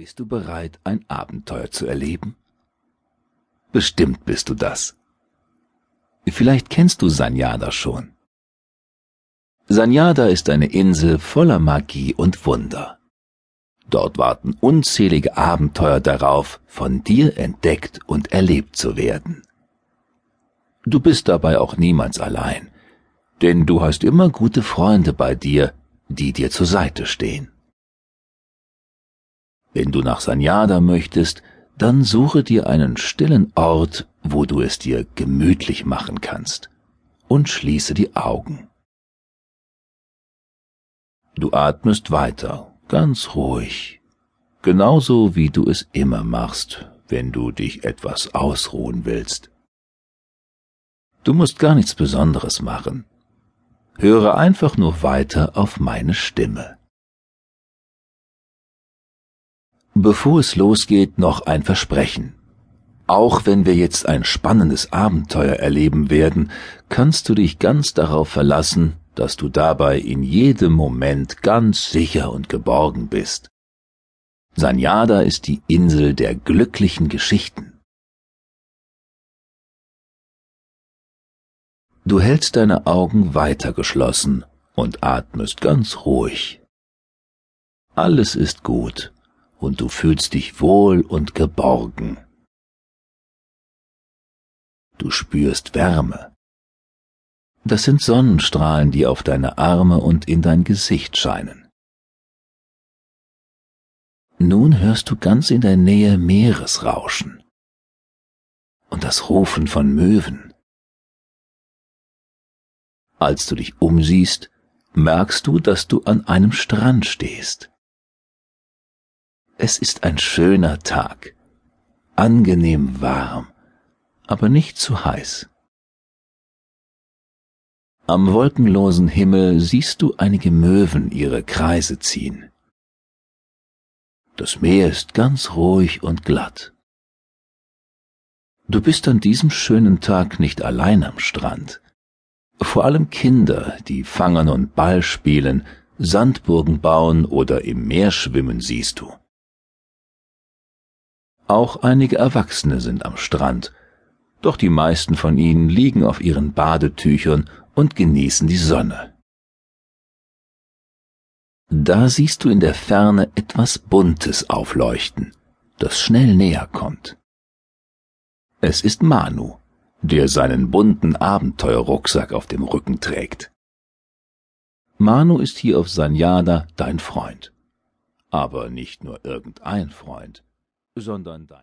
Bist du bereit, ein Abenteuer zu erleben? Bestimmt bist du das. Vielleicht kennst du Sanyada schon. Sanyada ist eine Insel voller Magie und Wunder. Dort warten unzählige Abenteuer darauf, von dir entdeckt und erlebt zu werden. Du bist dabei auch niemals allein, denn du hast immer gute Freunde bei dir, die dir zur Seite stehen. Wenn du nach Sanyada möchtest, dann suche dir einen stillen Ort, wo du es dir gemütlich machen kannst, und schließe die Augen. Du atmest weiter, ganz ruhig, genauso wie du es immer machst, wenn du dich etwas ausruhen willst. Du musst gar nichts Besonderes machen. Höre einfach nur weiter auf meine Stimme. Bevor es losgeht, noch ein Versprechen. Auch wenn wir jetzt ein spannendes Abenteuer erleben werden, kannst du dich ganz darauf verlassen, dass du dabei in jedem Moment ganz sicher und geborgen bist. Sanyada ist die Insel der glücklichen Geschichten. Du hältst deine Augen weiter geschlossen und atmest ganz ruhig. Alles ist gut und du fühlst dich wohl und geborgen. Du spürst Wärme. Das sind Sonnenstrahlen, die auf deine Arme und in dein Gesicht scheinen. Nun hörst du ganz in der Nähe Meeresrauschen und das Rufen von Möwen. Als du dich umsiehst, merkst du, dass du an einem Strand stehst. Es ist ein schöner Tag, angenehm warm, aber nicht zu heiß. Am wolkenlosen Himmel siehst du einige Möwen ihre Kreise ziehen. Das Meer ist ganz ruhig und glatt. Du bist an diesem schönen Tag nicht allein am Strand. Vor allem Kinder, die fangen und Ball spielen, Sandburgen bauen oder im Meer schwimmen, siehst du. Auch einige Erwachsene sind am Strand, doch die meisten von ihnen liegen auf ihren Badetüchern und genießen die Sonne. Da siehst du in der Ferne etwas Buntes aufleuchten, das schnell näher kommt. Es ist Manu, der seinen bunten Abenteuerrucksack auf dem Rücken trägt. Manu ist hier auf Sanyada dein Freund. Aber nicht nur irgendein Freund sondern dein